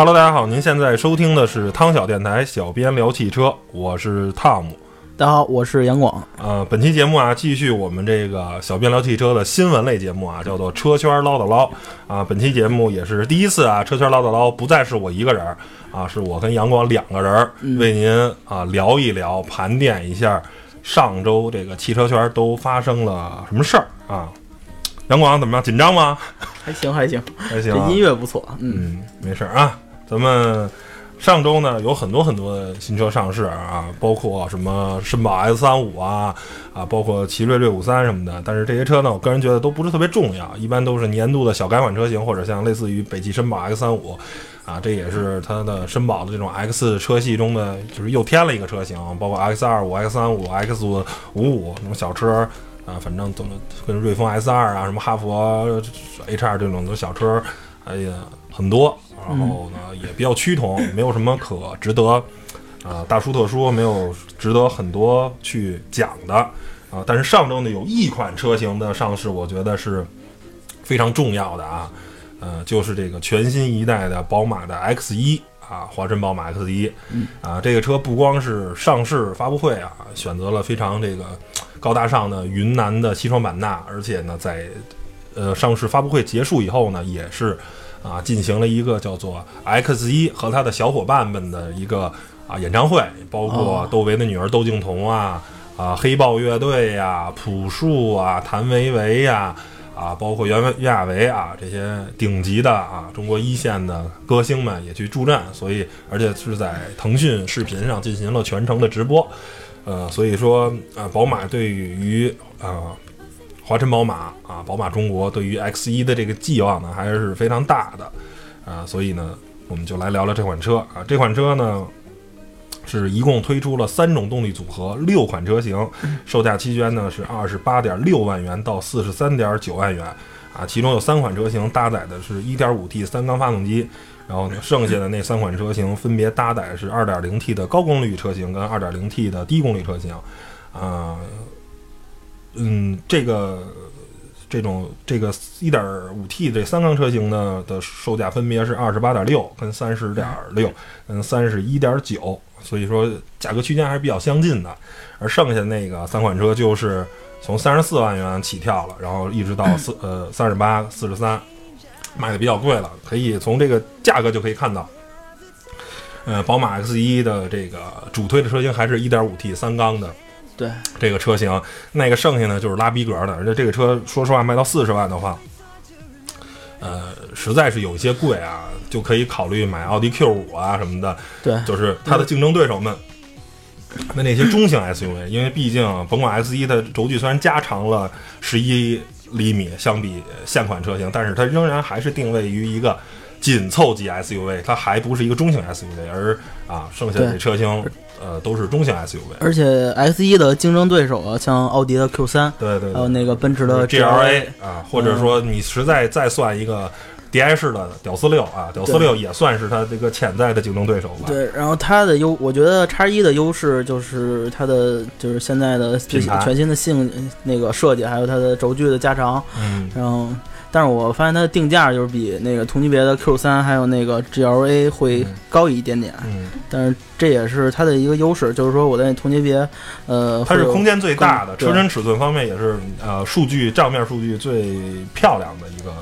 Hello，大家好，您现在收听的是汤小电台，小编聊汽车，我是汤姆。大家好，我是杨广。呃，本期节目啊，继续我们这个小编聊汽车的新闻类节目啊，叫做车圈唠叨唠啊。本期节目也是第一次啊，车圈唠叨唠不再是我一个人啊，是我跟杨广两个人为您啊聊一聊，盘点一下上周这个汽车圈都发生了什么事儿啊。杨广怎么样？紧张吗？还行，还行，还行。这音乐不错，嗯，没事啊，咱们。上周呢，有很多很多的新车上市啊，包括什么绅宝 S 三五啊，啊，包括奇瑞瑞虎三什么的。但是这些车呢，我个人觉得都不是特别重要，一般都是年度的小改款车型，或者像类似于北汽绅宝 X 三五，啊，这也是它的绅宝的这种 X 车系中的，就是又添了一个车型，包括 X 二五、X 三五、X 五五那种小车啊，反正怎么跟瑞风 S 二啊，什么哈佛 H 二这种的小车，哎呀，很多。然后呢，也比较趋同，没有什么可值得，啊，大书特书，没有值得很多去讲的，啊，但是上周呢，有一款车型的上市，我觉得是非常重要的啊，呃，就是这个全新一代的宝马的 X 一啊，华晨宝马 X 一，啊，这个车不光是上市发布会啊，选择了非常这个高大上的云南的西双版纳，而且呢，在呃上市发布会结束以后呢，也是。啊，进行了一个叫做 X 一和他的小伙伴们的一个啊演唱会，包括窦唯的女儿窦靖童啊，啊黑豹乐队呀，朴树啊，谭维维呀，啊包括袁袁娅维啊这些顶级的啊中国一线的歌星们也去助阵，所以而且是在腾讯视频上进行了全程的直播，呃，所以说呃宝马对于啊。华晨宝马啊，宝马中国对于 X 一的这个寄望呢，还是非常大的啊，所以呢，我们就来聊聊这款车啊。这款车呢，是一共推出了三种动力组合，六款车型，售价区间呢是二十八点六万元到四十三点九万元啊。其中有三款车型搭载的是一点五 T 三缸发动机，然后呢，剩下的那三款车型分别搭载是二点零 T 的高功率车型跟二点零 T 的低功率车型啊。嗯，这个这种这个一点五 T 这三缸车型呢的售价分别是二十八点六跟三十点六跟三十一点九，所以说价格区间还是比较相近的。而剩下那个三款车就是从三十四万元起跳了，然后一直到四呃三十八、四十三，卖的比较贵了。可以从这个价格就可以看到，呃，宝马 X 一的这个主推的车型还是一点五 T 三缸的。对这个车型，那个剩下呢就是拉逼格的，而且这个车说实话卖到四十万的话，呃，实在是有一些贵啊，就可以考虑买奥迪 Q 五啊什么的。对，就是它的竞争对手们，那那些中型 SUV，因为毕竟甭管 X 一的轴距虽然加长了十一厘米，相比现款车型，但是它仍然还是定位于一个紧凑级 SUV，它还不是一个中型 SUV，而啊，剩下的车型。呃，都是中型 SUV，而且 X 一的竞争对手啊，像奥迪的 Q 三，对对，还有那个奔驰的 GLA 啊，或者说你实在再算一个 DI 式的屌丝六啊，屌丝六也算是它这个潜在的竞争对手吧。对，然后它的优，我觉得叉一的优势就是它的就是现在的全新的性那个设计，还有它的轴距的加长，嗯，然后。但是我发现它的定价就是比那个同级别的 Q 三还有那个 GLA 会高一点点，嗯，但是这也是它的一个优势，就是说我在同级别，呃，它是空间最大的，车身尺寸方面也是呃数据账面数据最漂亮的一个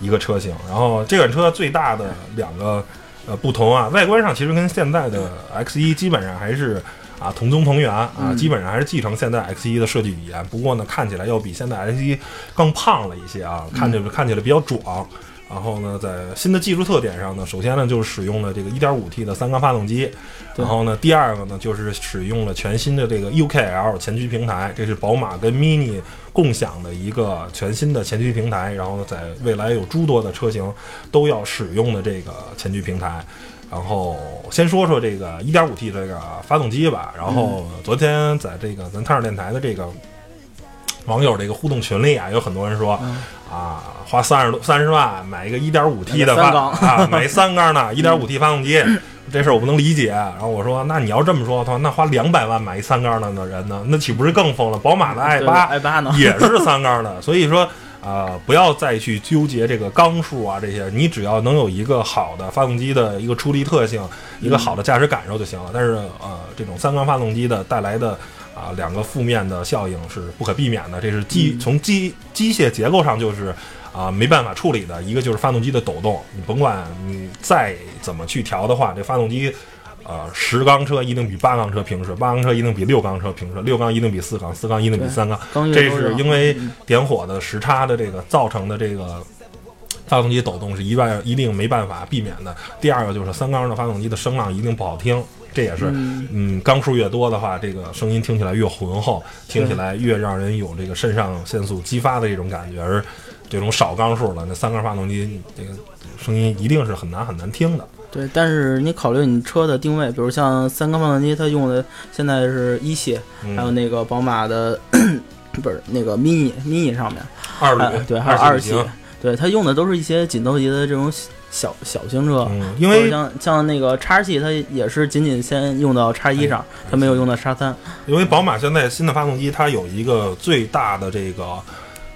一个车型。然后这款车最大的两个呃不同啊，外观上其实跟现在的 X 一基本上还是。啊，同宗同源啊，基本上还是继承现在 X 一的设计语言。不过呢，看起来要比现在 X 一更胖了一些啊，看着看起来比较壮。然后呢，在新的技术特点上呢，首先呢就是使用了这个 1.5T 的三缸发动机。然后呢，第二个呢就是使用了全新的这个 UKL 前驱平台，这是宝马跟 Mini 共享的一个全新的前驱平台。然后呢，在未来有诸多的车型都要使用的这个前驱平台。然后先说说这个 1.5T 这个发动机吧。然后昨天在这个咱汤电台的这个网友这个互动群里啊，有很多人说啊，花三十多三十万买一个 1.5T 的发啊，买三缸的 1.5T 发动机，这事儿我不能理解。然后我说，那你要这么说，他说那花两百万买一三缸的的人呢，那岂不是更疯了？宝马的 i 八 i 八呢也是三缸的，所以说。啊，不要再去纠结这个缸数啊这些，你只要能有一个好的发动机的一个出力特性，一个好的驾驶感受就行了。但是呃，这种三缸发动机的带来的啊两个负面的效应是不可避免的，这是机从机机械结构上就是啊没办法处理的。一个就是发动机的抖动，你甭管你再怎么去调的话，这发动机。呃，十缸车一定比八缸车平顺，八缸车一定比六缸车平顺，六缸一定比四缸，四缸一定比三缸。这是因为点火的时差的这个造成的这个发动机抖动是一万一定没办法避免的。第二个就是三缸的发动机的声浪一定不好听，这也是嗯，缸数越多的话，这个声音听起来越浑厚，听起来越让人有这个肾上腺素激发的这种感觉。而这种少缸数的那三缸发动机，这个声音一定是很难很难听的。对，但是你考虑你车的定位，比如像三缸发动机，它用的现在是一系，还有那个宝马的不是那个 mini mini 上面二旅，对，还有二系，对，它用的都是一些紧凑级的这种小小型车，因为像像那个叉系，它也是仅仅先用到叉一上，它没有用到叉三。因为宝马现在新的发动机，它有一个最大的这个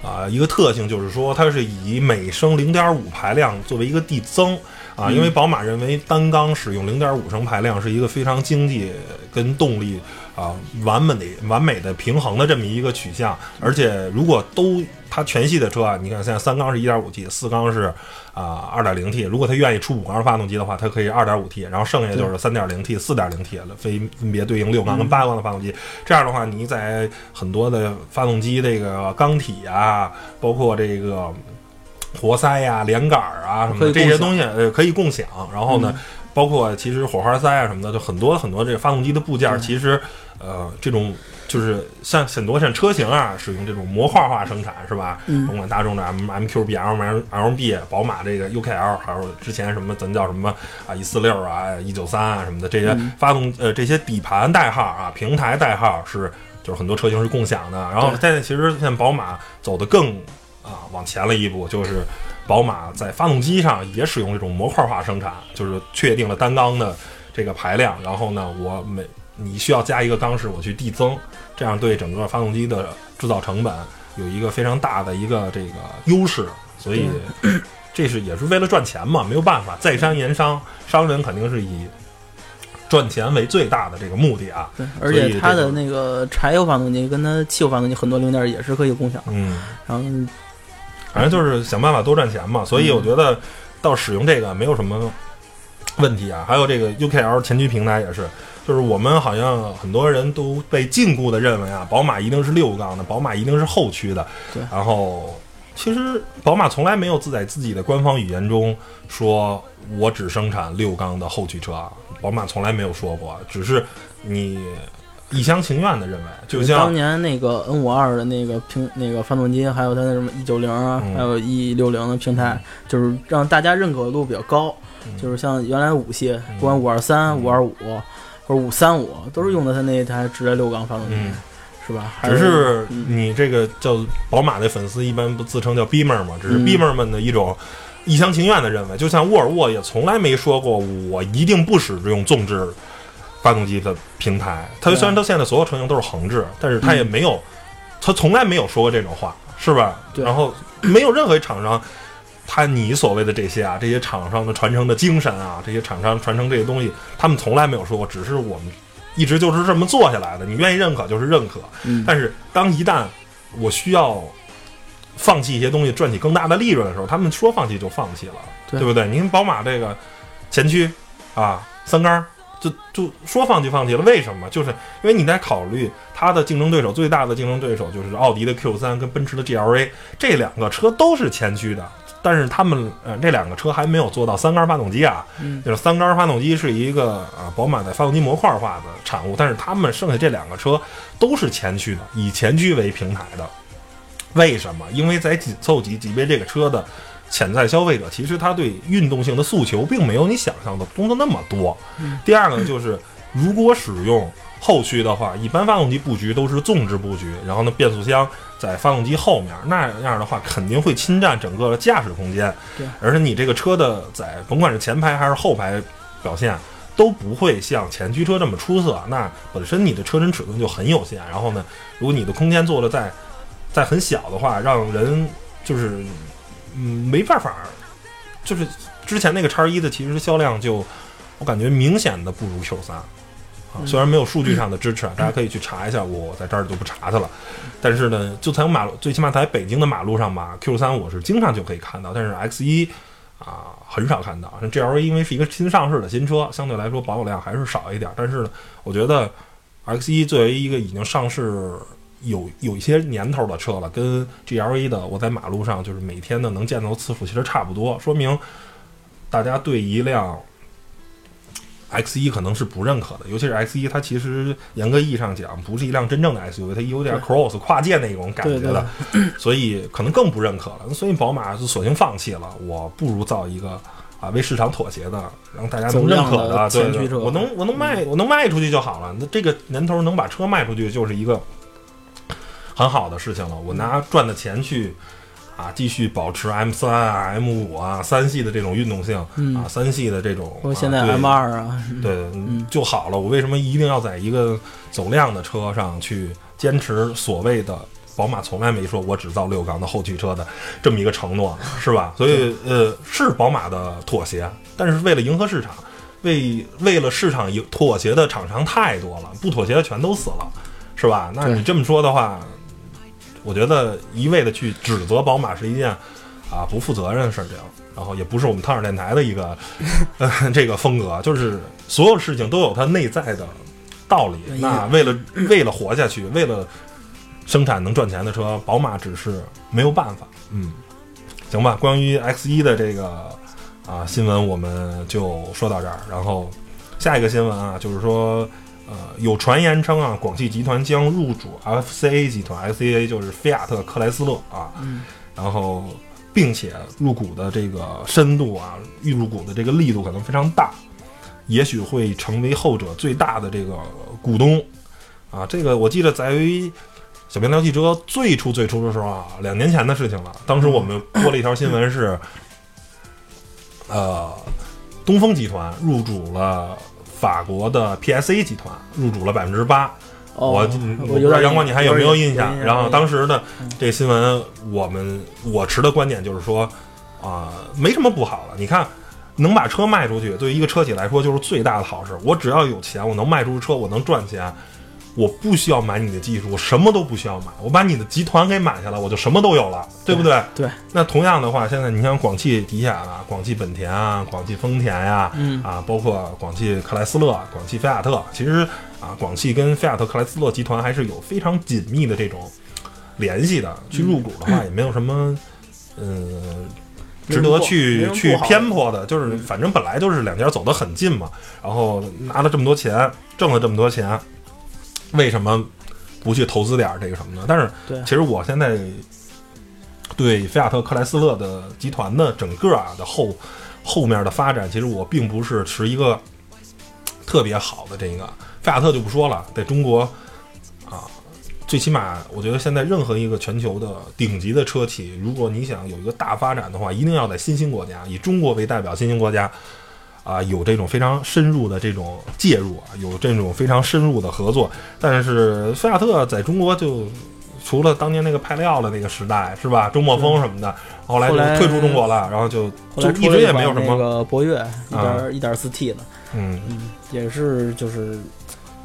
啊一个特性，就是说它是以每升零点五排量作为一个递增。啊，因为宝马认为单缸使用零点五升排量是一个非常经济跟动力啊完美的完美的平衡的这么一个取向，而且如果都它全系的车啊，你看现在三缸是一点五 T，四缸是啊二点零 T，如果它愿意出五缸发动机的话，它可以二点五 T，然后剩下就是三点零 T、四点零 T 了，分分别对应六缸跟八缸的发动机。这样的话，你在很多的发动机这个缸体啊，包括这个。活塞呀、连杆儿啊什么的这些东西，呃，可以共享。然后呢，包括其实火花塞啊什么的，就很多很多这个发动机的部件，其实，呃，这种就是像很多像车型啊，使用这种模块化生产，是吧？甭管大众的 M M Q B L M L B，宝马这个 U K L，还有之前什么咱叫什么啊，一四六啊、一九三啊什么的这些发动呃这些底盘代号啊、平台代号是就是很多车型是共享的。然后现在其实现在宝马走的更。啊，往前了一步，就是宝马在发动机上也使用这种模块化生产，就是确定了单缸的这个排量，然后呢，我每你需要加一个缸式，我去递增，这样对整个发动机的制造成本有一个非常大的一个这个优势，所以 这是也是为了赚钱嘛，没有办法，在商言商，商人肯定是以赚钱为最大的这个目的啊。对，而且它的那个柴油发动机跟它汽油发动机很多零件也是可以共享，嗯，然后。反正就是想办法多赚钱嘛，所以我觉得到使用这个没有什么问题啊。还有这个 UKL 前驱平台也是，就是我们好像很多人都被禁锢的认为啊，宝马一定是六缸的，宝马一定是后驱的。对。然后其实宝马从来没有自在自己的官方语言中说我只生产六缸的后驱车啊，宝马从来没有说过，只是你。一厢情愿的认为，就像当年那个 N 五二的那个平那个发动机，还有它的什么 E 九零啊，还有 E 六零的平台，就是让大家认可度比较高。就是像原来五系，不管五二三、五二五或者五三五，都是用的它那一台直列六缸发动机，是吧？只是你这个叫宝马的粉丝一般不自称叫 Beamer 嘛？只是 Beamer 们的一种一厢情愿的认为，就像沃尔沃也从来没说过我一定不使用纵置。发动机的平台，它虽然它现在所有车型都是横置，但是它也没有，它从来没有说过这种话，是吧？然后没有任何厂商，他你所谓的这些啊，这些厂商的传承的精神啊，这些厂商传承这些东西，他们从来没有说过，只是我们一直就是这么做下来的。你愿意认可就是认可，但是当一旦我需要放弃一些东西赚取更大的利润的时候，他们说放弃就放弃了，对不对？您宝马这个前驱啊，三缸。就就说放弃放弃了，为什么？就是因为你在考虑它的竞争对手，最大的竞争对手就是奥迪的 Q 三跟奔驰的 GLA 这两个车都是前驱的，但是他们呃这两个车还没有做到三缸发动机啊，就是三缸发动机是一个啊宝马的发动机模块化的产物，但是他们剩下这两个车都是前驱的，以前驱为平台的，为什么？因为在紧凑级级别这个车的。潜在消费者其实他对运动性的诉求并没有你想象的多的那么多。第二个就是，如果使用后驱的话，一般发动机布局都是纵置布局，然后呢，变速箱在发动机后面，那样的话肯定会侵占整个的驾驶空间。对，而且你这个车的在甭管是前排还是后排表现都不会像前驱车这么出色。那本身你的车身尺寸就很有限，然后呢，如果你的空间做的再再很小的话，让人。就是嗯没办法，就是之前那个叉一的其实销量就我感觉明显的不如 Q 三。啊，虽然没有数据上的支持啊，大家可以去查一下，我在这儿就不查它了。但是呢，就从马路，最起码在北京的马路上吧，Q 三我是经常就可以看到，但是 X 一啊很少看到。像 GLA 因为是一个新上市的新车，相对来说保有量还是少一点。但是呢，我觉得 X 一作为一个已经上市有有一些年头的车了，跟 GLA 的我在马路上就是每天的能见到次数其实差不多，说明大家对一辆。X 一可能是不认可的，尤其是 X 一，它其实严格意义上讲不是一辆真正的 SUV，它有点 cross 跨界那种感觉的，所以可能更不认可了。所以宝马就索性放弃了，我不如造一个啊为市场妥协的，让大家能认可的，对，我能我能卖我能卖出去就好了。那这个年头能把车卖出去就是一个很好的事情了。我拿赚的钱去。啊，继续保持 M 三啊、M 五啊三系的这种运动性啊，三系的这种，现在 M 二啊，对，就好了。我为什么一定要在一个走量的车上去坚持所谓的宝马从来没说我只造六缸的后驱车的这么一个承诺，是吧？所以呃，是宝马的妥协，但是为了迎合市场，为为了市场妥妥协的厂商太多了，不妥协的全都死了，是吧？那你这么说的话。我觉得一味的去指责宝马是一件啊不负责任的事情，然后也不是我们汤尔电台的一个 呃这个风格，就是所有事情都有它内在的道理。那为了 为了活下去，为了生产能赚钱的车，宝马只是没有办法。嗯，行吧，关于 X 一的这个啊新闻我们就说到这儿，然后下一个新闻啊就是说。呃，有传言称啊，广汽集团将入主 FCA 集团，FCA 就是菲亚特克莱斯勒啊，然后并且入股的这个深度啊，预入股的这个力度可能非常大，也许会成为后者最大的这个股东啊。这个我记得在于小编聊汽车最初最初的时候啊，两年前的事情了。当时我们播了一条新闻是，呃，东风集团入主了。法国的 PSA 集团入主了百分之八，我我不知道阳光你还有没有印象？然后当时呢，这新闻我们我持的观点就是说，啊，没什么不好了。你看，能把车卖出去，对于一个车企来说就是最大的好事。我只要有钱，我能卖出车，我能赚钱。我不需要买你的技术，我什么都不需要买，我把你的集团给买下来，我就什么都有了，对不对？对。那同样的话，现在你像广汽底下啊，广汽本田啊，广汽丰田呀，嗯啊，包括广汽克莱斯勒、广汽菲亚特，其实啊，广汽跟菲亚特克莱斯勒集团还是有非常紧密的这种联系的。去入股的话，也没有什么，嗯，值得去去偏颇的，就是反正本来就是两家走得很近嘛，然后拿了这么多钱，挣了这么多钱。为什么不去投资点这个什么呢？但是，其实我现在对菲亚特克莱斯勒的集团的整个啊的后后面的发展，其实我并不是持一个特别好的这个。菲亚特就不说了，在中国啊，最起码我觉得现在任何一个全球的顶级的车企，如果你想有一个大发展的话，一定要在新兴国家，以中国为代表，新兴国家。啊，有这种非常深入的这种介入啊，有这种非常深入的合作。但是菲亚特在中国就除了当年那个派利奥的那个时代是吧，周末风什么的，后来就退出中国了，然后就就一直也没有什么。那个博越一点一点四 T 的，嗯嗯，也是就是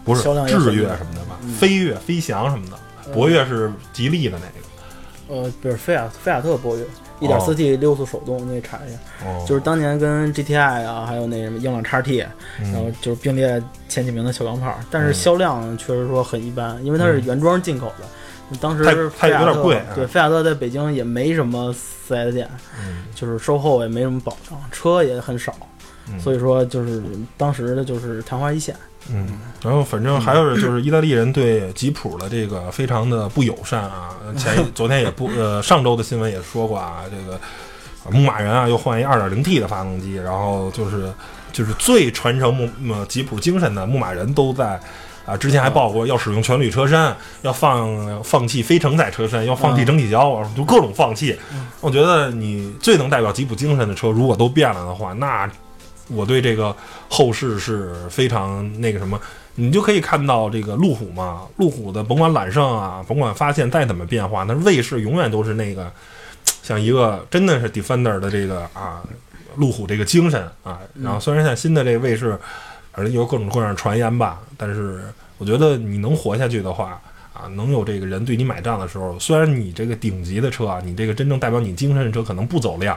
不是智越什么的吧？飞跃、飞翔什么的，博越是吉利的那个。呃，不是菲亚菲亚特博越。一点四 T 六速手动，那查一下，就是当年跟 GTI 啊，还有那什么英朗叉 T，然后就是并列前几名的小钢炮，但是销量确实说很一般，因为它是原装进口的。当时菲亚特对菲亚特在北京也没什么四 S 店，就是售后也没什么保障，车也很少，所以说就是当时的就是昙花一现。嗯，然后反正还有就是意大利人对吉普的这个非常的不友善啊。前昨天也不呃上周的新闻也说过啊，这个牧马人啊又换一二点零 T 的发动机，然后就是就是最传承牧呃吉普精神的牧马人都在啊，之前还报过要使用全铝车身，要放放弃非承载车身，要放弃整体胶，就各种放弃。我觉得你最能代表吉普精神的车，如果都变了的话，那。我对这个后世是非常那个什么，你就可以看到这个路虎嘛，路虎的甭管揽胜啊，甭管发现再怎么变化，那卫士永远都是那个。像一个真的是 Defender 的这个啊，路虎这个精神啊。然后虽然像新的这个卫士，反正有各种各样的传言吧，但是我觉得你能活下去的话啊，能有这个人对你买账的时候，虽然你这个顶级的车啊，你这个真正代表你精神的车可能不走量，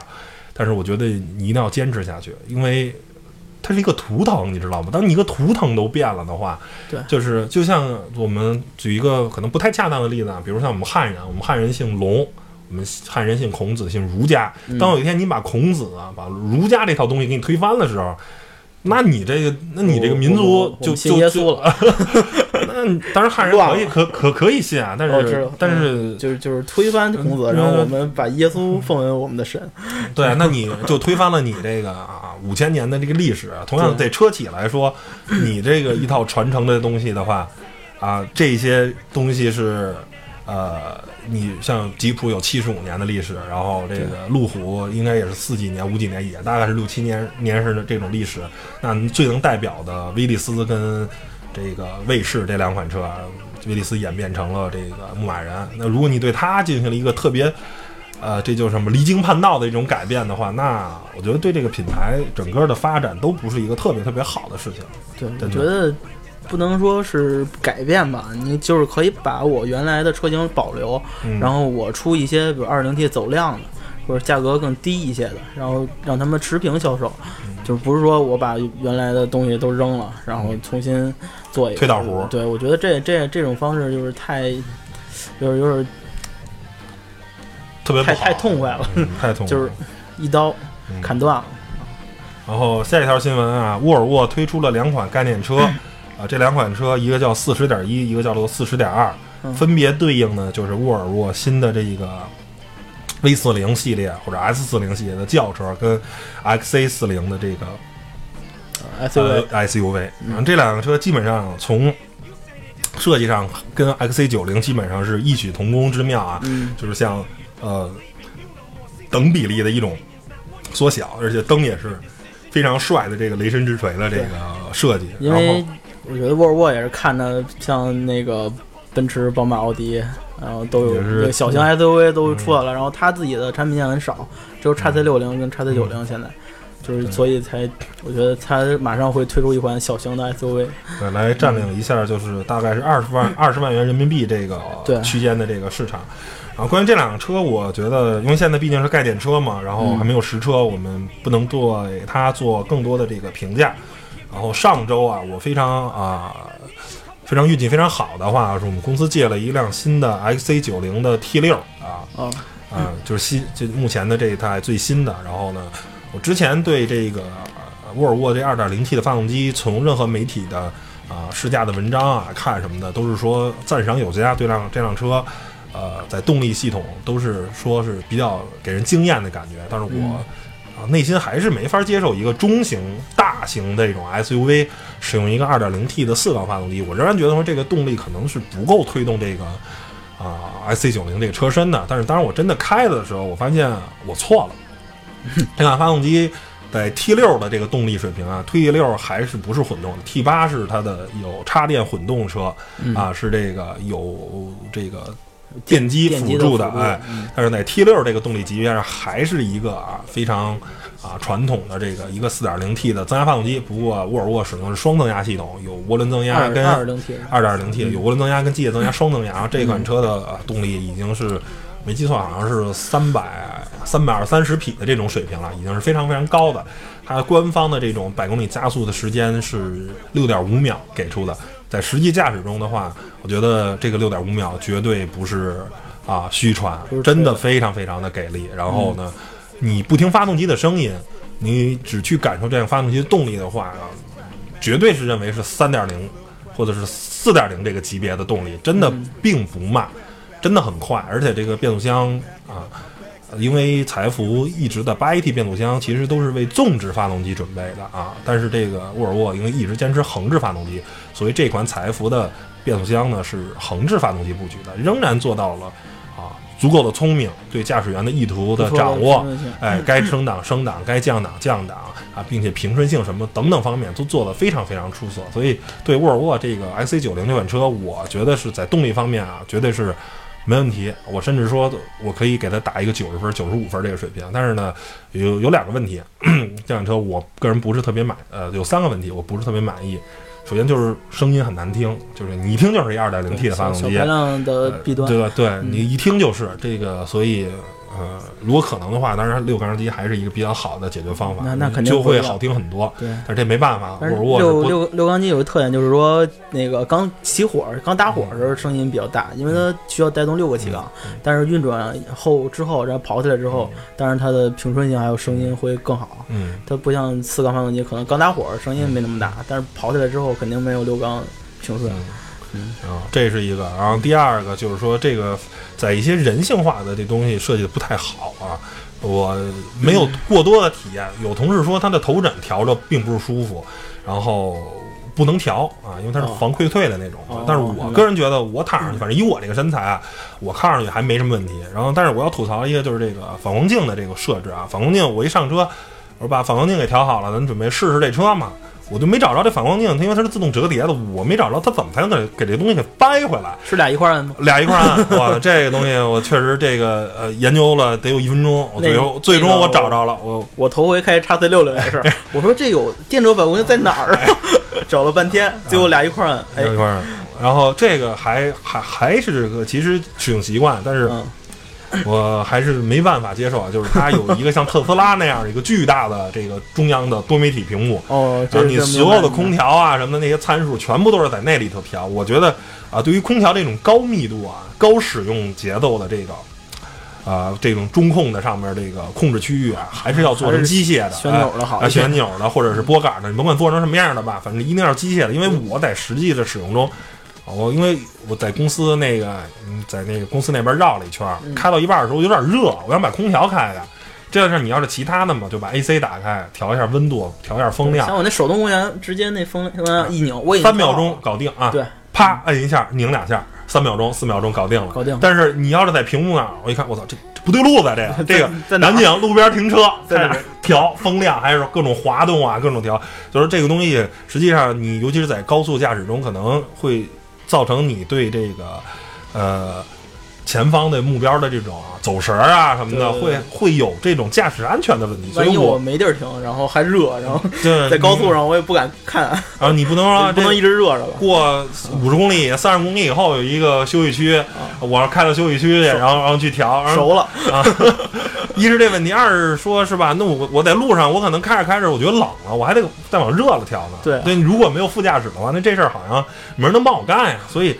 但是我觉得你一定要坚持下去，因为。它是一个图腾，你知道吗？当你一个图腾都变了的话，对，就是就像我们举一个可能不太恰当的例子啊，比如像我们汉人，我们汉人姓龙，我们汉人姓孔子，姓儒家。当有一天你把孔子啊，把儒家这套东西给你推翻的时候，那你这个，那你这个民族就信耶稣了。那当然汉人可以可可可以信啊，但是但是就是就是推翻孔子，然后我们把耶稣奉为我们的神。对，那你就推翻了你这个啊五千年的这个历史。同样对车企来说，你这个一套传承的东西的话，啊这些东西是呃，你像吉普有七十五年的历史，然后这个路虎应该也是四几年五几年，也大概是六七年年式的这种历史。那最能代表的威利斯跟。这个卫士这两款车，威利斯演变成了这个牧马人。那如果你对它进行了一个特别，呃，这就是什么离经叛道的一种改变的话，那我觉得对这个品牌整个的发展都不是一个特别特别好的事情。对，我觉得不能说是改变吧，你就是可以把我原来的车型保留，然后我出一些比如二零 T 走量的，或者价格更低一些的，然后让他们持平销售。就不是说我把原来的东西都扔了，然后重新做一个推倒壶。对，我觉得这这这种方式就是太，就是有点特别太太痛快了，太痛 快，就是一刀砍断了。然后下一条新闻啊，沃尔沃推出了两款概念车，啊，这两款车一个叫四十点一，一个叫做四十点二，分别对应的就是沃尔沃新的这个。V 四零系列或者 S 四零系列的轿车跟 XC 四零的这个 SUV SUV，然后这两个车基本上从设计上跟 XC 九零基本上是异曲同工之妙啊，就是像呃等比例的一种缩小，而且灯也是非常帅的这个雷神之锤的这个设计。因为我觉得沃尔沃也是看着像那个奔驰、宝马、奥迪。然后都有小型 SUV 都出来了，然后它自己的产品线很少，只有叉 C 六零跟叉 C 九零现在，就是所以才我觉得它马上会推出一款小型的 SUV，对，来占领一下就是大概是二十万二十万元人民币这个区间的这个市场。然后关于这两个车，我觉得因为现在毕竟是概念车嘛，然后还没有实车，我们不能对它做更多的这个评价。然后上周啊，我非常啊。非常运气非常好的话，是我们公司借了一辆新的 XC 九零的 T 六啊，啊，就是新就目前的这一台最新的。然后呢，我之前对这个沃尔沃这二点零 T 的发动机，从任何媒体的啊试驾的文章啊看什么的，都是说赞赏有加，对辆这辆车，呃，在动力系统都是说是比较给人惊艳的感觉。但是我。啊，内心还是没法接受一个中型、大型的这种 SUV 使用一个 2.0T 的四缸发动机。我仍然觉得说这个动力可能是不够推动这个啊 SC90 这个车身的。但是当然我真的开的时候，我发现我错了。这款发动机在 T6 的这个动力水平啊，T6 还是不是混动的，T8 是它的有插电混动车啊，是这个有这个。电机辅助的，哎，但是在 T 六这个动力级别上，还是一个啊非常啊传统的这个一个四点零 T 的增压发动机。不过沃尔沃使用的是双增压系统，有涡轮增压跟二点零 T，二点零 T 有涡轮增压跟机械增压双增压。这款车的动力已经是没记错，好像是三百三百二三十匹的这种水平了，已经是非常非常高的。它官方的这种百公里加速的时间是六点五秒给出的。在实际驾驶中的话，我觉得这个六点五秒绝对不是啊虚传，真的非常非常的给力。然后呢，你不听发动机的声音，你只去感受这样发动机的动力的话，绝对是认为是三点零或者是四点零这个级别的动力，真的并不慢，真的很快。而且这个变速箱啊。因为财富一直的八 AT 变速箱其实都是为纵置发动机准备的啊，但是这个沃尔沃因为一直坚持横置发动机，所以这款财富的变速箱呢是横置发动机布局的，仍然做到了啊足够的聪明，对驾驶员的意图的掌握，哎，该升档升档，该降档降档啊，并且平顺性什么等等方面都做得非常非常出色，所以对沃尔沃这个 XC90 这款车，我觉得是在动力方面啊，绝对是。没问题。我甚至说我可以给他打一个九十分、九十五分这个水平。但是呢，有有两个问题，这辆车我个人不是特别满，呃，有三个问题我不是特别满意。首先就是声音很难听，就是你一听就是一二点零 T 的发动机，排量的弊端，对吧？对你一听就是这个，所以。呃，如果可能的话，当然六缸机还是一个比较好的解决方法，那那肯定就会好听很多。对，但是这没办法，沃尔沃六六六缸机有个特点，就是说那个刚起火、刚打火的时候声音比较大，因为它需要带动六个气缸。但是运转后之后，然后跑起来之后，当然它的平顺性还有声音会更好。嗯，它不像四缸发动机，可能刚打火声音没那么大，但是跑起来之后肯定没有六缸平顺。嗯啊，这是一个，然后第二个就是说，这个在一些人性化的这东西设计的不太好啊，我没有过多的体验。有同事说他的头枕调着并不是舒服，然后不能调啊，因为它是防溃退的那种。但是我个人觉得，我躺上去，反正以我这个身材啊，我看上去还没什么问题。然后，但是我要吐槽一个，就是这个反光镜的这个设置啊，反光镜我一上车，我说把反光镜给调好了，咱准备试试这车嘛。我就没找着这反光镜，它因为它是自动折叠的，我没找着它怎么才能给给这东西给掰回来？是俩一块按吗？俩一块按，哇，这个东西我确实这个呃研究了得有一分钟，我最后最终我找着了，我我头回开叉 C 六六也是，我说这有电轴反光镜在哪儿啊？找了半天，最后俩一块按，俩一块按，然后这个还还还是个其实使用习惯，但是。我还是没办法接受啊，就是它有一个像特斯拉那样的一个巨大的这个中央的多媒体屏幕哦，就是你所有的空调啊什么的那些参数全部都是在那里头调。我觉得啊，对于空调这种高密度啊、高使用节奏的这个啊这种中控的上面这个控制区域啊，还是要做成机械的，旋钮的好，旋钮的或者是拨杆的，你甭管做成什么样的吧，反正一定要机械的，因为我在实际的使用中。我因为我在公司那个，在那个公司那边绕了一圈，开到一半的时候有点热，我想把空调开开。这要是你要是其他的嘛，就把 AC 打开，调一下温度，调一下风量。像我那手动空调，直接那风量一扭，我三秒钟搞定啊！对，啪摁一下，拧两下，三秒钟、四秒钟搞定了。搞定。但是你要是在屏幕上，我一看，我操，这不对路子，这个 这个南京路边停车，在哪调风量，还是各种滑动啊，各种调，就是这个东西，实际上你尤其是在高速驾驶中，可能会。造成你对这个，呃，前方的目标的这种走神儿啊什么的，会会有这种驾驶安全的问题。所以我没地儿停，然后还热，然后 在高速上我也不敢看。然后你不能 说不能一直热着吧？过五十公里、三十公里以后有一个休息区，我开到休息区去，然后然后去调。熟了啊！一是这问题，二是说是吧？那我我在路上，我可能开着开着，我觉得冷了，我还得再往热了调呢。对，对，如果没有副驾驶的话，那这事儿好像没人能帮我干呀。所以，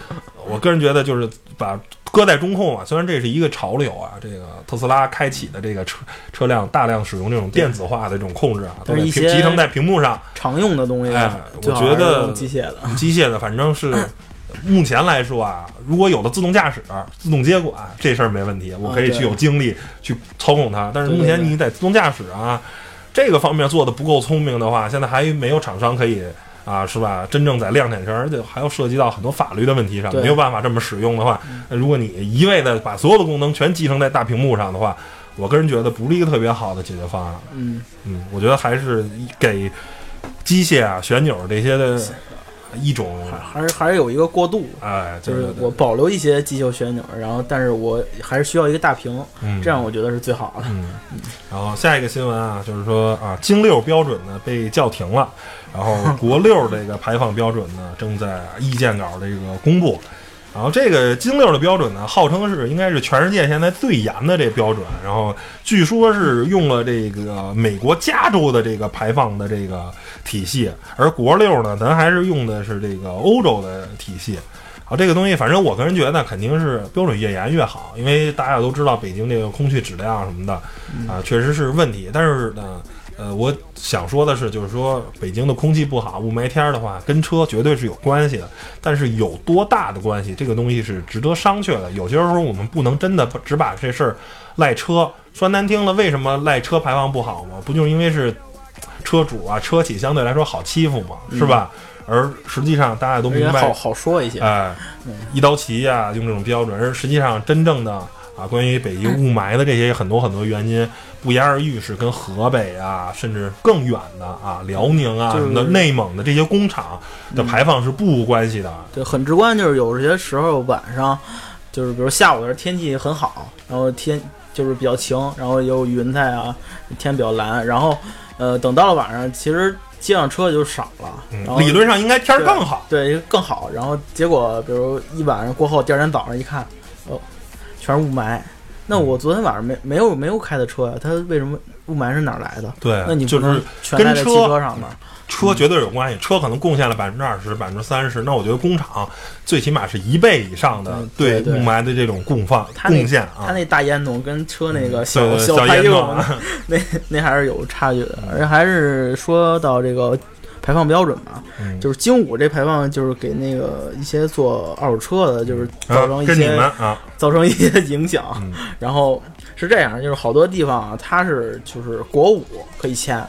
我个人觉得就是把搁在中控啊，虽然这是一个潮流啊，这个特斯拉开启的这个车车辆大量使用这种电子化的这种控制啊，都是集成在屏幕上常用的东西。哎，我觉得机械的，机械的，反正是。目前来说啊，如果有了自动驾驶、自动接管，这事儿没问题，我可以去有精力去操控它。但是目前你在自动驾驶啊这个方面做的不够聪明的话，现在还没有厂商可以啊，是吧？真正在量产上，而且还要涉及到很多法律的问题上，没有办法这么使用的话，如果你一味的把所有的功能全集成在大屏幕上的话，我个人觉得不是一个特别好的解决方案。嗯嗯，我觉得还是给机械啊、旋钮这些的。一种还是还是有一个过渡，哎，就是我保留一些机械旋钮，然后但是我还是需要一个大屏，这样我觉得是最好的。嗯，然后下一个新闻啊，就是说啊，京六标准呢被叫停了，然后国六这个排放标准呢正在意见稿这个公布。然后这个京六的标准呢，号称是应该是全世界现在最严的这标准。然后据说是用了这个美国加州的这个排放的这个体系，而国六呢，咱还是用的是这个欧洲的体系。好，这个东西反正我个人觉得肯定是标准越严越好，因为大家都知道北京这个空气质量什么的啊，确实是问题。但是呢。呃，我想说的是，就是说北京的空气不好，雾霾天儿的话，跟车绝对是有关系的。但是有多大的关系，这个东西是值得商榷的。有些时候我们不能真的只把这事儿赖车。说难听了，为什么赖车排放不好吗？不就是因为是车主啊，车企相对来说好欺负嘛，是吧？而实际上大家都明白，好好说一些，哎，一刀齐呀，用这种标准。而实际上真正的啊，关于北京雾霾的这些很多很多原因。不言而喻，是跟河北啊，甚至更远的啊，辽宁啊什么的，内蒙的这些工厂的排放是不无关系的。对，很直观，就是有些时候晚上就是比如下午的时候天气很好，然后天就是比较晴，然后有云彩啊，天比较蓝，然后呃等到了晚上，其实街上车就少了，然后理论上应该天儿更好。对更好，然后结果比如一晚上过后，第二天早上一看，哦，全是雾霾。那我昨天晚上没没有没有开的车呀，它为什么雾霾是哪儿来的？对，那你就是全赖在汽车上面。车绝对有关系，车可能贡献了百分之二十、百分之三十。那我觉得工厂最起码是一倍以上的对雾霾的这种供放贡献啊。它那大烟囱跟车那个小小烟囱，那那还是有差距的。而且还是说到这个排放标准嘛，就是精五这排放就是给那个一些做二手车的，就是造成一些啊，造成一些 影响。然后是这样，就是好多地方啊，它是就是国五可以签。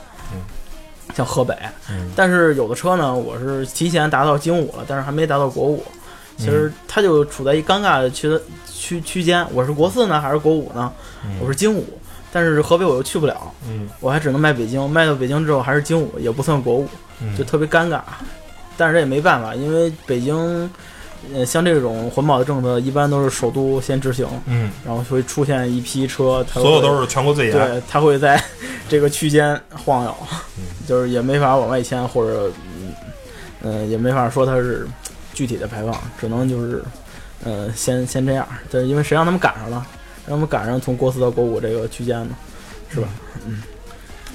像河北，但是有的车呢，我是提前达到精五了，但是还没达到国五，其实它就处在一尴尬的区区区间。我是国四呢，还是国五呢？我是精五，但是河北我又去不了，我还只能卖北京，卖到北京之后还是京五，也不算国五，就特别尴尬。但是这也没办法，因为北京。呃，像这种环保的政策，一般都是首都先执行，嗯，然后会出现一批车，所有都是全国最严，对，它会在 这个区间晃悠，就是也没法往外迁，或者，嗯，也没法说它是具体的排放，只能就是，呃，先先这样，就是因为谁让他们赶上了，让我们赶上从国四到国五这个区间呢，是吧？嗯。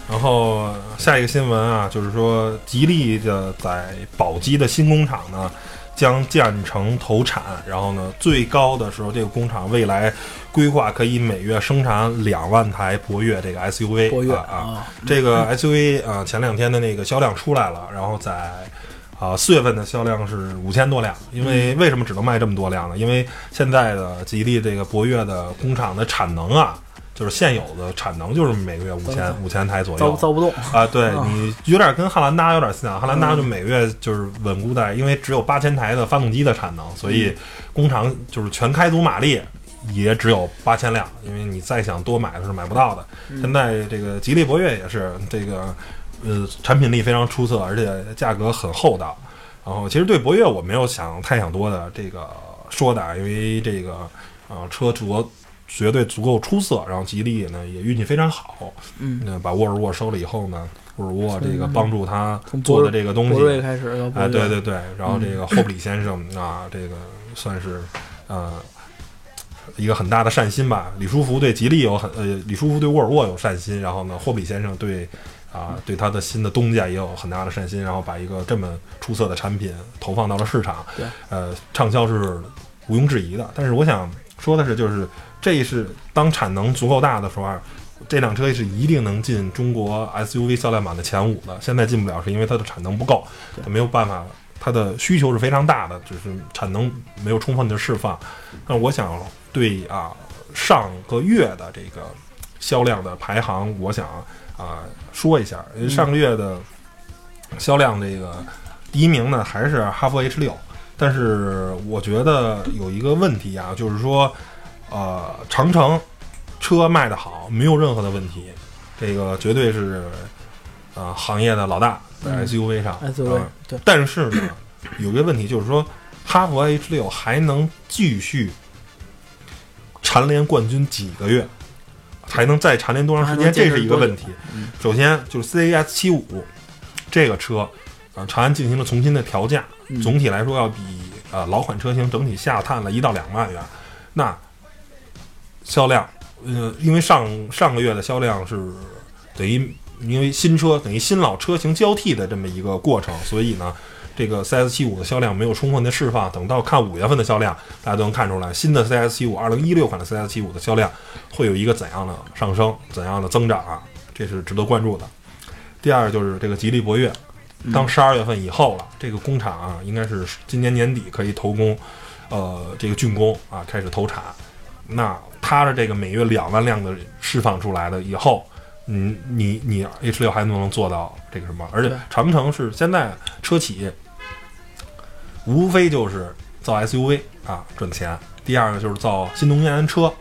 然后下一个新闻啊，就是说吉利的在宝鸡的新工厂呢。将建成投产，然后呢，最高的时候，这个工厂未来规划可以每月生产两万台博越这个 SUV。博越啊，这个 SUV 啊，前两天的那个销量出来了，然后在啊四月份的销量是五千多辆。因为为什么只能卖这么多辆呢？因为现在的吉利这个博越的工厂的产能啊。就是现有的产能就是每个月五千五千台左右，造造不动啊！对你有点跟汉兰达有点像，汉兰达就每个月就是稳固在，因为只有八千台的发动机的产能，所以工厂就是全开足马力也只有八千辆，因为你再想多买是买不到的。现在这个吉利博越也是这个呃产品力非常出色，而且价格很厚道。然后其实对博越我没有想太想多的这个说的，因为这个啊车主。绝对足够出色，然后吉利呢也运气非常好，嗯，把沃尔沃收了以后呢，沃尔沃这个帮助他做的这个东西，开始，哎，对对对，然后这个霍布里先生啊，这个算是呃一个很大的善心吧。李书福对吉利有很呃，李书福对沃尔沃有善心，然后呢，霍布里先生对啊对他的新的东家也有很大的善心，然后把一个这么出色的产品投放到了市场，对，呃，畅销是毋庸置疑的。但是我想说的是，就是。这是当产能足够大的时候，这辆车是一定能进中国 SUV 销量榜的前五的。现在进不了，是因为它的产能不够，它没有办法，它的需求是非常大的，只是产能没有充分的释放。那我想对啊，上个月的这个销量的排行，我想啊说一下，因为上个月的销量这个第一名呢还是哈弗 H 六，但是我觉得有一个问题啊，就是说。呃，长城车卖的好，没有任何的问题，这个绝对是呃行业的老大在 SUV 上。SUV 对，但是呢，有一个问题就是说，哈弗 H 六还能继续蝉联冠军几个月，还能再蝉联多长时间？这是一个问题。首先就是 CAS 七五这个车，啊，长安进行了重新的调价，总体来说要比呃老款车型整体下探了一到两万元。那销量，呃，因为上上个月的销量是等于因为新车等于新老车型交替的这么一个过程，所以呢，这个 CS 七五的销量没有充分的释放。等到看五月份的销量，大家都能看出来，新的 CS 七五，二零一六款的 CS 七五的销量会有一个怎样的上升、怎样的增长啊？这是值得关注的。第二就是这个吉利博越，当十二月份以后了，这个工厂啊，应该是今年年底可以投工，呃，这个竣工啊，开始投产。那它的这个每月两万辆的释放出来的以后，嗯，你你 H 六还能不能做到这个什么？而且长城是现在车企，无非就是造 SUV 啊赚钱，第二个就是造新能源车，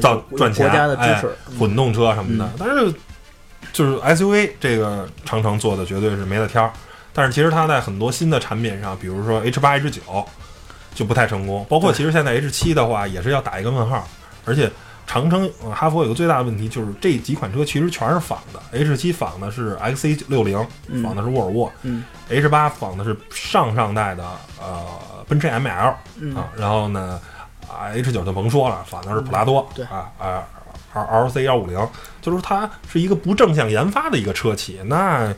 造赚钱，哎，混动车什么的。但是就是 SUV 这个长城做的绝对是没得挑。但是其实它在很多新的产品上，比如说 H 八 H 九。就不太成功。包括其实现在 H 七的话，也是要打一个问号。而且长城、哈弗有个最大的问题，就是这几款车其实全是仿的。H 七仿的是 XC 六零，仿的是沃尔沃。嗯，H 八仿的是上上代的呃奔驰 ML 啊。然后呢，啊 H 九就甭说了，仿的是普拉多。对啊啊。R LC 幺五零，就是它是一个不正向研发的一个车企。那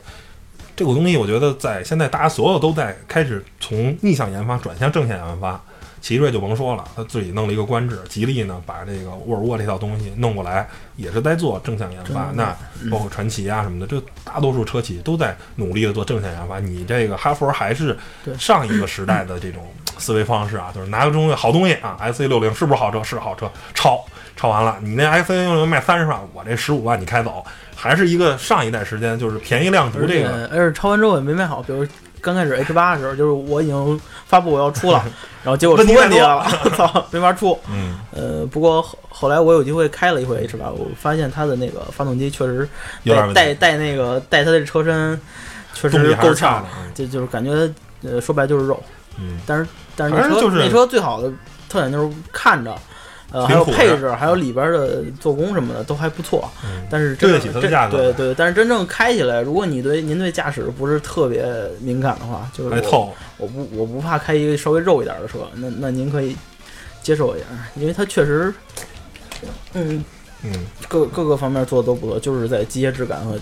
这个东西，我觉得在现在大家所有都在开始从逆向研发转向正向研发。奇瑞就甭说了，他自己弄了一个官制。吉利呢，把这个沃尔沃这套东西弄过来，也是在做正向研发。那包括传祺啊什么的，这大多数车企都在努力的做正向研发。你这个哈弗还是上一个时代的这种思维方式啊，就是拿个东西好东西啊，S C 六零是不是好车？是好车，抄。抄完了，你那 X C 六零卖三十万，我这十五万你开走，还是一个上一代时间就是便宜量足这个。而且抄完之后也没卖好，比如刚开始 H 八的时候，就是我已经发布我要出了，然后结果出问题了，操，没法出。嗯，呃，不过后后来我有机会开了一回 H 八，我发现它的那个发动机确实带带那个带它的车身确实够呛，就就是感觉呃说白就是肉。嗯，但是但是那车那车最好的特点就是看着。呃，还有配置，还有里边的做工什么的都还不错，但是对得起它的价格。对对，但是真正开起来，如果你对您对驾驶不是特别敏感的话，就是我我不我不怕开一个稍微肉一点的车，那那您可以接受一下，因为它确实，嗯嗯，各各个方面做的都不错，就是在机械质感和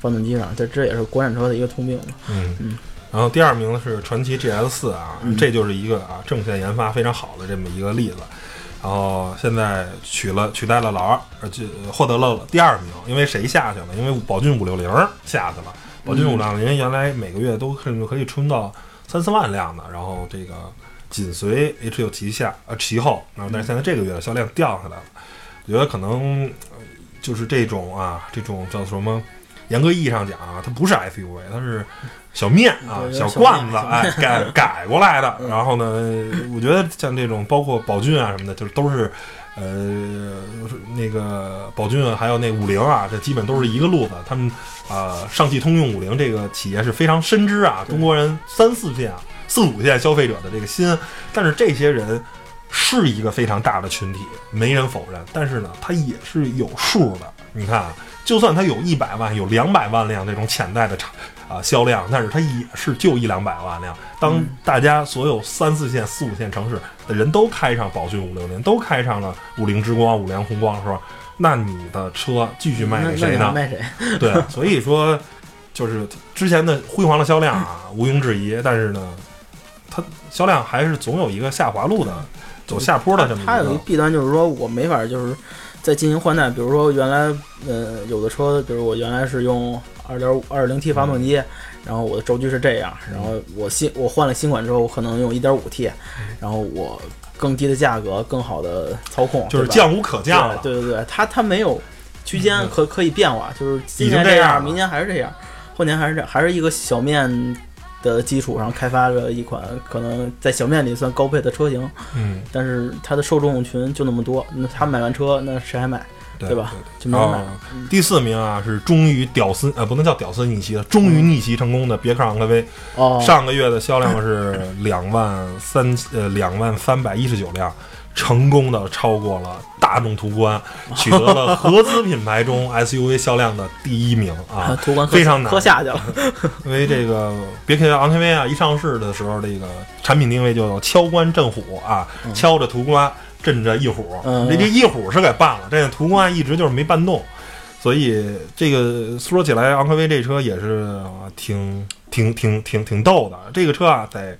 发动机上，这这也是国产车的一个通病嗯嗯。然后第二名是传祺 GS 四啊，这就是一个啊正线研发非常好的这么一个例子。然后现在取了取代了老二，而且获得了第二名。因为谁下去了？因为宝骏五六零下去了。宝骏五六零原来每个月都甚至可以冲到三四万辆的，然后这个紧随 H 六旗下呃其后，然后但是现在这个月的销量掉下来了。我觉得可能就是这种啊，这种叫什么？严格意义上讲啊，它不是 SUV，它是。小面啊，小罐子，哎，改 改过来的。然后呢，我觉得像这种，包括宝骏啊什么的，就是都是，呃，那个宝骏还有那五菱啊，这基本都是一个路子。他们啊，上汽通用五菱这个企业是非常深知啊，中国人三四线、四五线消费者的这个心。但是这些人是一个非常大的群体，没人否认。但是呢，他也是有数的。你看啊，就算他有一百万、有两百万辆这种潜在的厂。啊，销量，但是它也是就一两百万辆。当大家所有三四线、四五线城市的人都开上宝骏五六零，都开上了五菱之光、五菱宏光的时候，那你的车继续卖给谁呢？卖谁？对，所以说就是之前的辉煌的销量啊，毋庸置疑。但是呢，它销量还是总有一个下滑路的，走下坡的这么一个。它有一弊端，就是说我没法就是再进行换代。比如说原来呃有的车，比如我原来是用。二点五二点零 T 发动机，然后我的轴距是这样，然后我新我换了新款之后，我可能用一点五 T，然后我更低的价格，更好的操控，就是降无可降了。对对对，它它没有区间可可以变化，就是今年这样，明年还是这样，后年还是这，还是一个小面的基础上开发了一款可能在小面里算高配的车型。嗯，但是它的受众群就那么多，那他买完车，那谁还买？对吧？哦，第四名啊，是终于屌丝呃，不能叫屌丝逆袭了，终于逆袭成功的别克昂科威。哦，上个月的销量是两万三呃两万三百一十九辆，成功的超过了大众途观，取得了合资品牌中 SUV 销量的第一名啊。途观非常难，喝下去了。因为这个别克昂科威啊，一上市的时候，这个产品定位就敲关震虎啊，敲着途观。镇着翼虎，这这翼虎是给办了，这个途观一直就是没办动，所以这个说起来，昂科威这车也是挺挺挺挺挺逗的。这个车啊，在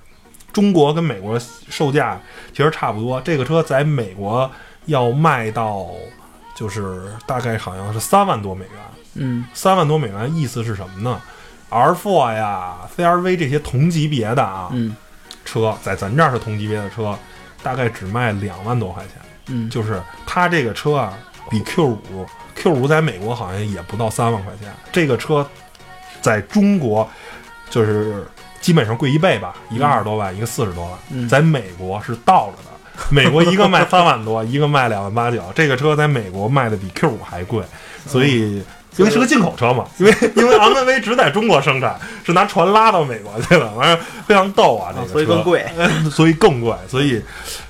中国跟美国售价其实差不多，这个车在美国要卖到就是大概好像是三万多美元。嗯，三万多美元意思是什么呢？R4 呀、CRV 这些同级别的啊，嗯车在咱这儿是同级别的车。大概只卖两万多块钱，嗯，就是它这个车啊，比 Q 五，Q 五在美国好像也不到三万块钱，这个车在中国就是基本上贵一倍吧，一个二十多万，一个四十多万，在美国是倒着的，美国一个卖三万多，一个卖两万八九，这个车在美国卖的比 Q 五还贵，所以因为是个进口车嘛，因为因为昂科威只在中国生产，是拿船拉到美国去了，完了非常逗啊，这个所以更贵，所以更贵，所以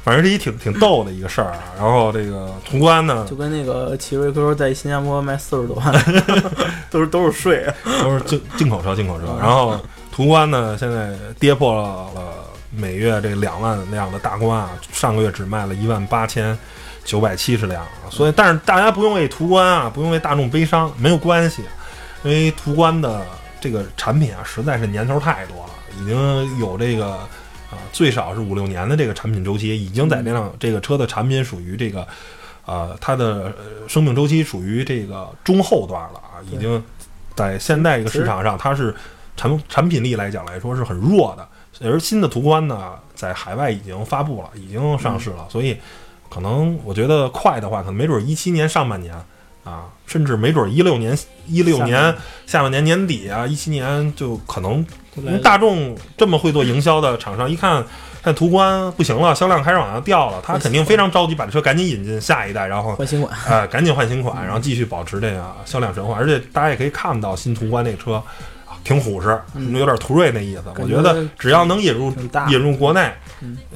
反正是一挺挺逗的一个事儿啊。然后这个途观呢，就跟那个奇瑞 QQ 在新加坡卖四十多万，都是都是税，都是进进口车，进口车。然后途观呢，现在跌破了每月这两万辆的大关啊，上个月只卖了一万八千。九百七十辆，所以但是大家不用为途观啊，不用为大众悲伤，没有关系，因为途观的这个产品啊，实在是年头太多了，已经有这个啊最少是五六年的这个产品周期，已经在这辆这个车的产品属于这个呃它的生命周期属于这个中后段了啊，已经在现在这个市场上，它是产产品力来讲来说是很弱的，而新的途观呢，在海外已经发布了，已经上市了，所以。可能我觉得快的话，可能没准一七年上半年啊，甚至没准一六年一六年下半年年底啊，一七年就可能。大众这么会做营销的厂商，一看看途观不行了，销量开始往下掉了，他肯定非常着急把这车赶紧引进下一代，然后换新款，哎，赶紧换新款，然后继续保持这个销量神话。而且大家也可以看到新途观那车。挺虎实，有点途锐那意思。我觉得只要能引入引入国内，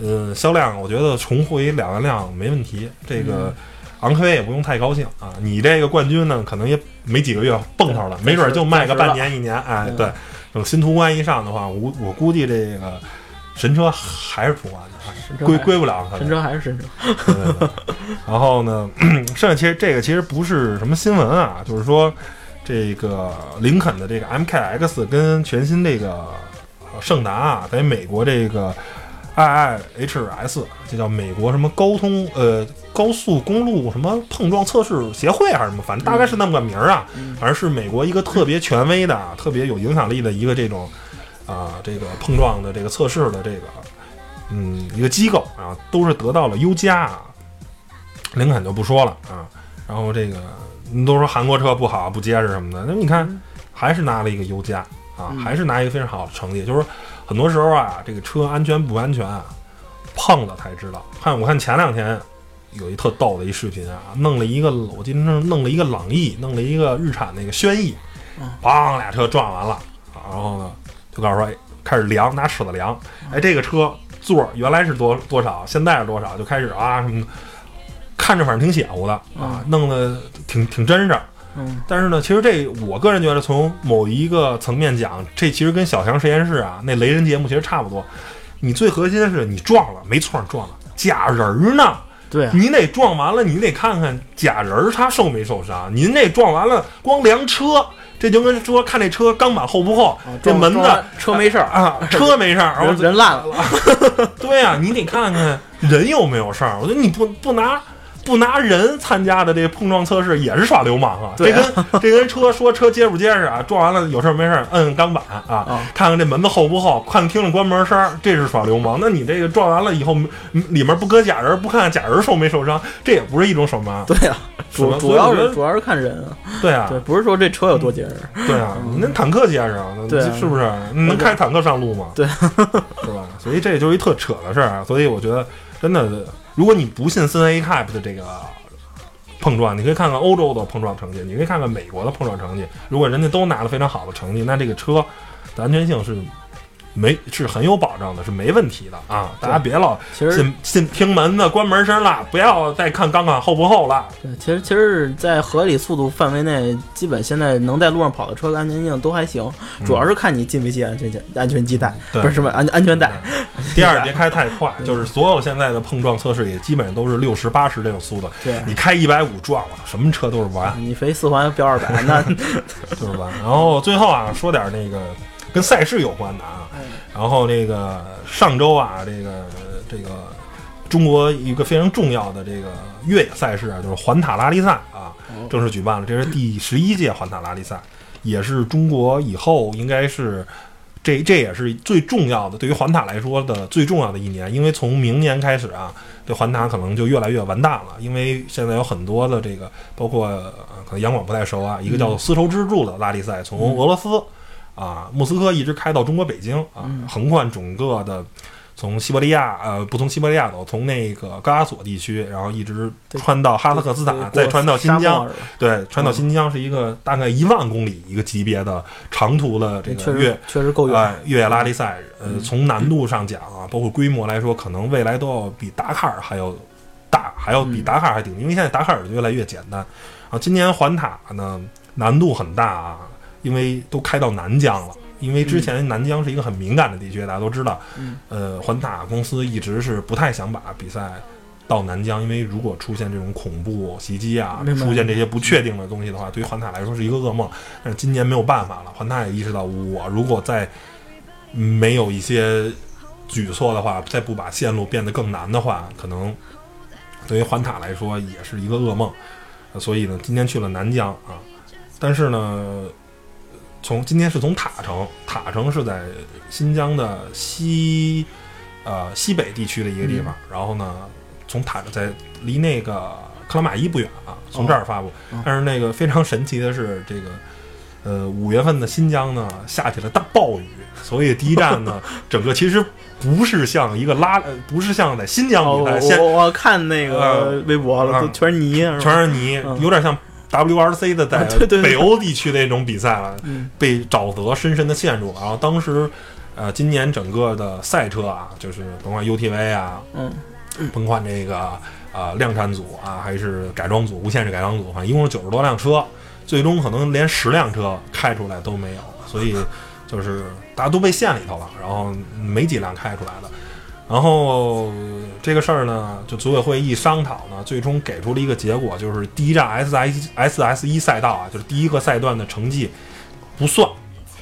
嗯，销量我觉得重回两万辆没问题。这个昂科威也不用太高兴啊。你这个冠军呢，可能也没几个月蹦头了，没准就卖个半年一年。哎，对，等新途观一上的话，我我估计这个神车还是途观的，归归不了。神车还是神车。然后呢，剩下其实这个其实不是什么新闻啊，就是说。这个林肯的这个 MKX 跟全新这个胜达啊，在美国这个 IIHS，这叫美国什么高通呃高速公路什么碰撞测试协会还是什么，反正大概是那么个名儿啊，反正是美国一个特别权威的、特别有影响力的一个这种啊这个碰撞的这个测试的这个嗯一个机构啊，都是得到了优加啊，林肯就不说了啊，然后这个。你都说韩国车不好、不结实什么的，那你看，还是拿了一个优加啊，还是拿一个非常好的成绩。就是很多时候啊，这个车安全不安全啊，碰了才知道。看我看前两天有一特逗的一视频啊，弄了一个我今天弄了一个朗逸，弄了一个日产那个轩逸，梆俩车撞完了，然后呢就告诉说，哎，开始量，拿尺子量，哎，这个车座原来是多多少，现在是多少，就开始啊什么。看着反正挺邪乎的啊，弄得挺挺真实。嗯，但是呢，其实这我个人觉得，从某一个层面讲，这其实跟小强实验室啊那雷人节目其实差不多。你最核心的是你撞了，没错，撞了，假人呢？对，你得撞完了，你得看看假人他受没受伤。您那撞完了，光量车，这就跟说看这车钢板厚不厚，这门子车没事儿啊，车没事儿，人烂了。对啊，你得看看人有没有事儿。我觉得你不不拿。不拿人参加的这碰撞测试也是耍流氓啊！这跟这跟车说车结不结实啊？撞完了有事没事摁钢板啊，看看这门子厚不厚，看听着关门声，这是耍流氓。那你这个撞完了以后，里面不搁假人，不看看假人受没受伤，这也不是一种手麻？对啊，主主要是主要是看人啊。对啊，对，不是说这车有多结实。对啊，那坦克结实啊？对，是不是能开坦克上路吗？对，是吧？所以这就是一特扯的事儿啊。所以我觉得真的。如果你不信森 A Cap 的这个碰撞，你可以看看欧洲的碰撞成绩，你可以看看美国的碰撞成绩。如果人家都拿了非常好的成绩，那这个车的安全性是。没是很有保障的，是没问题的啊！大家别老信信听门的关门声了，不要再看钢管厚不厚了。对，其实其实，在合理速度范围内，基本现在能在路上跑的车，安全性都还行。主要是看你系没系安全系安全系带，不是什么安安全带。第二，别开太快，就是所有现在的碰撞测试也基本上都是六十八十这种速度。对，你开一百五撞了，什么车都是完。你飞四环飙二百，那 就是完。然后最后啊，说点那个。跟赛事有关的啊，然后这个上周啊，这个这个中国一个非常重要的这个越野赛事啊，就是环塔拉力赛啊，正式举办了。这是第十一届环塔拉力赛，也是中国以后应该是这这也是最重要的，对于环塔来说的最重要的一年，因为从明年开始啊，这环塔可能就越来越完蛋了，因为现在有很多的这个，包括可能杨广不太熟啊，一个叫做丝绸之路的拉力赛，从俄罗斯。啊，莫斯科一直开到中国北京啊，横贯整个的，从西伯利亚呃不从西伯利亚走，从那个高加索地区，然后一直穿到哈萨克斯坦，再穿到新疆，对，穿到新疆是一个大概一万公里一个级别的长途的这个越确实够远。越野拉力赛。呃，从难度上讲啊，包括规模来说，可能未来都要比达喀尔还要大，还要比达喀尔还顶，因为现在达喀尔越来越简单。啊。今年环塔呢难度很大啊，因为都开到南疆了。因为之前南疆是一个很敏感的地区，大家都知道。呃，环塔公司一直是不太想把比赛到南疆，因为如果出现这种恐怖袭击啊，出现这些不确定的东西的话，对于环塔来说是一个噩梦。但是今年没有办法了，环塔也意识到，我如果再没有一些举措的话，再不把线路变得更难的话，可能对于环塔来说也是一个噩梦。所以呢，今天去了南疆啊，但是呢。从今天是从塔城，塔城是在新疆的西，呃西北地区的一个地方。然后呢，从塔在离那个克拉玛依不远啊，从这儿发布。但是那个非常神奇的是，这个呃五月份的新疆呢下起了大暴雨，所以第一站呢 整个其实不是像一个拉，不是像在新疆比赛。我我看那个微博了，都全是泥，全是泥，有点像。WRC 的在北欧地区那种比赛了，被沼泽深深的陷住了。然后当时，呃，今年整个的赛车啊，就是甭管 UTV 啊，嗯，甭管这个呃量产组啊，还是改装组、无限制改装组，反正一共是九十多辆车，最终可能连十辆车开出来都没有，所以就是大家都被陷里头了，然后没几辆开出来的。然后这个事儿呢，就组委会一商讨呢，最终给出了一个结果，就是第一站 S S S S 一赛道啊，就是第一个赛段的成绩不算，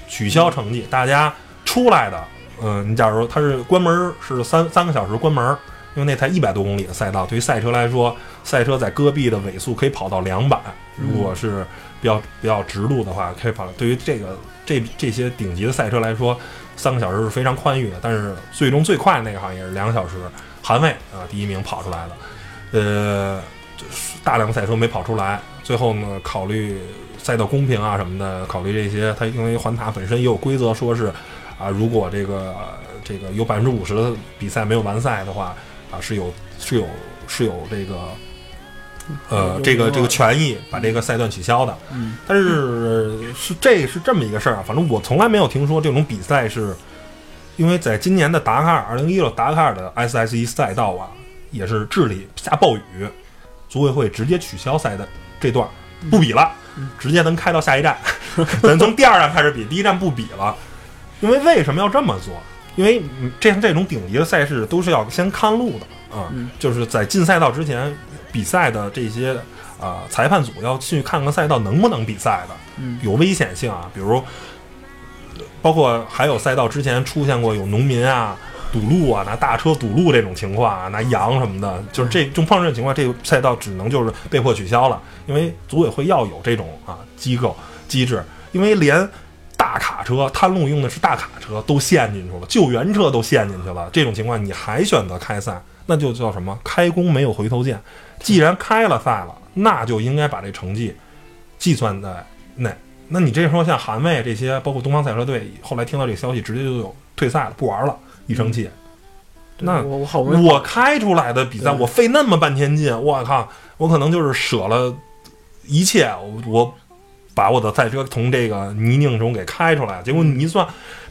取消成绩。大家出来的，嗯，你假如说它是关门是三三个小时关门，因为那才一百多公里的赛道，对于赛车来说，赛车在戈壁的尾速可以跑到两百，如果是比较比较直路的话，可以跑。对于这个这这些顶级的赛车来说。三个小时是非常宽裕的，但是最终最快那个好像也是两个小时。韩卫啊，第一名跑出来了，呃，大量赛车没跑出来。最后呢，考虑赛道公平啊什么的，考虑这些，它因为环塔本身也有规则，说是啊，如果这个这个有百分之五十的比赛没有完赛的话，啊，是有是有是有这个。呃，这个这个权益把这个赛段取消的，嗯，但是是这是这么一个事儿啊，反正我从来没有听说这种比赛是，因为在今年的达喀尔二零一六达喀尔的 S S 一赛道啊，也是智利下暴雨，组委会直接取消赛的这段不比了，直接能开到下一站，咱从第二站开始比，第一站不比了，因为为什么要这么做？因为这这种顶级的赛事都是要先看路的啊，就是在进赛道之前。比赛的这些啊，裁判组要去看看赛道能不能比赛的，有危险性啊。比如，包括还有赛道之前出现过有农民啊堵路啊，拿大车堵路这种情况啊，拿羊什么的，就是这种碰这种情况，这个赛道只能就是被迫取消了。因为组委会要有这种啊机构机制，因为连大卡车探路用的是大卡车都陷进去了，救援车都陷进去了，这种情况你还选择开赛，那就叫什么？开弓没有回头箭。既然开了赛了，那就应该把这成绩计算在内。那你这时候像韩卫这些，包括东方赛车队，后来听到这个消息，直接就有退赛了，不玩了，一生气。那我我我开出来的比赛，我费那么半天劲，我靠，我可能就是舍了一切，我把我的赛车从这个泥泞中给开出来，结果你一算，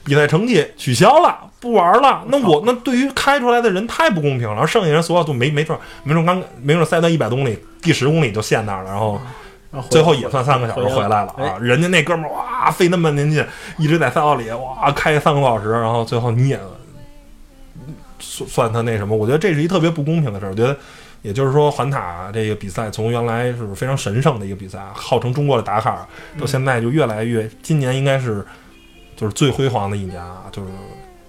比赛成绩取消了。不玩了，那我那对于开出来的人太不公平了。剩下人所有都没没准没准刚没准赛到一百公里，第十公里就陷那儿了，然后最后也算三个小时回来了啊！人家那哥们儿哇费那么半天劲，一直在赛道里哇开三个多小时，然后最后你也算算他那什么？我觉得这是一特别不公平的事儿。我觉得也就是说，环塔这个比赛从原来是非常神圣的一个比赛，号称中国的达卡尔，到现在就越来越，今年应该是就是最辉煌的一年啊，就是。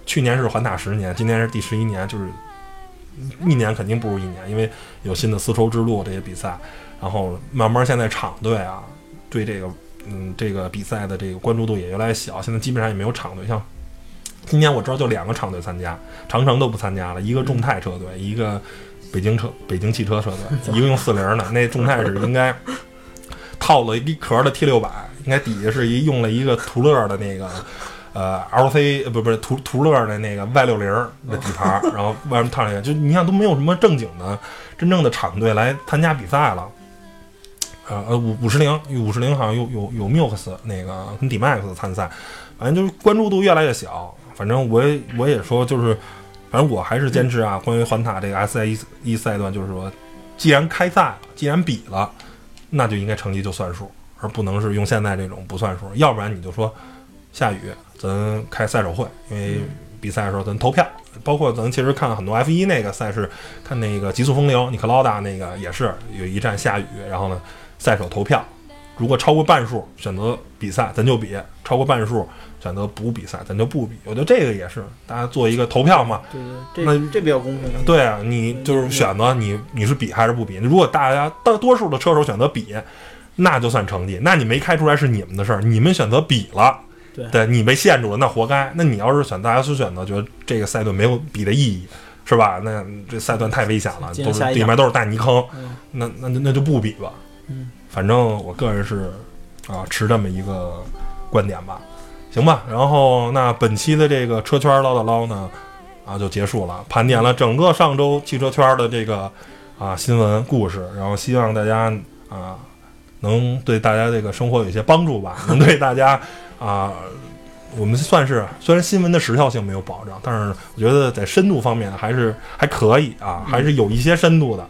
去年是环塔十年，今年是第十一年，就是一年肯定不如一年，因为有新的丝绸之路这些比赛，然后慢慢现在场队啊，对这个嗯这个比赛的这个关注度也越来越小，现在基本上也没有场队，像今年我知道就两个场队参加，长城都不参加了，一个众泰车队，一个北京车北京汽车车队，一个用四零的，那众泰是应该套了一壳的 T 六百，应该底下是一用了一个途乐的那个。呃，LC 不不是途途乐的那个 Y 六零的底盘，然后外面烫一个，就你看都没有什么正经的、真正的厂队来参加比赛了。呃呃，五五十铃五十铃好像有有有 Mux 那个跟 D-Max 参赛，反正就是关注度越来越小。反正我也我也说就是，反正我还是坚持啊，关于环塔这个 S I 一赛段，就是说，既然开赛了，既然比了，那就应该成绩就算数，而不能是用现在这种不算数。要不然你就说下雨，咱开赛手会，因为比赛的时候咱投票，包括咱其实看很多 F 一那个赛事，看那个极速风流，尼克劳达那个也是有一站下雨，然后呢。赛手投票，如果超过半数选择比赛，咱就比；超过半数选择不比赛，咱就不比。我觉得这个也是大家做一个投票嘛。对对，那这比较公平。对啊，你就是选择你你是比还是不比。如果大家大多数的车手选择比，那就算成绩。那你没开出来是你们的事儿，你们选择比了，对你被限住了，那活该。那你要是选大家所选择，觉得这个赛段没有比的意义，是吧？那这赛段太危险了，都是里面都是大泥坑，那那那就不比吧。嗯，反正我个人是啊持这么一个观点吧，行吧。然后那本期的这个车圈唠叨唠呢啊就结束了，盘点了整个上周汽车圈的这个啊新闻故事，然后希望大家啊能对大家这个生活有一些帮助吧，能对大家啊我们算是虽然新闻的时效性没有保障，但是我觉得在深度方面还是还可以啊，还是有一些深度的。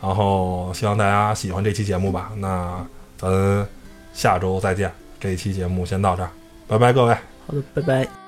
然后希望大家喜欢这期节目吧。那咱下周再见。这一期节目先到这儿，拜拜，各位。好的，拜拜。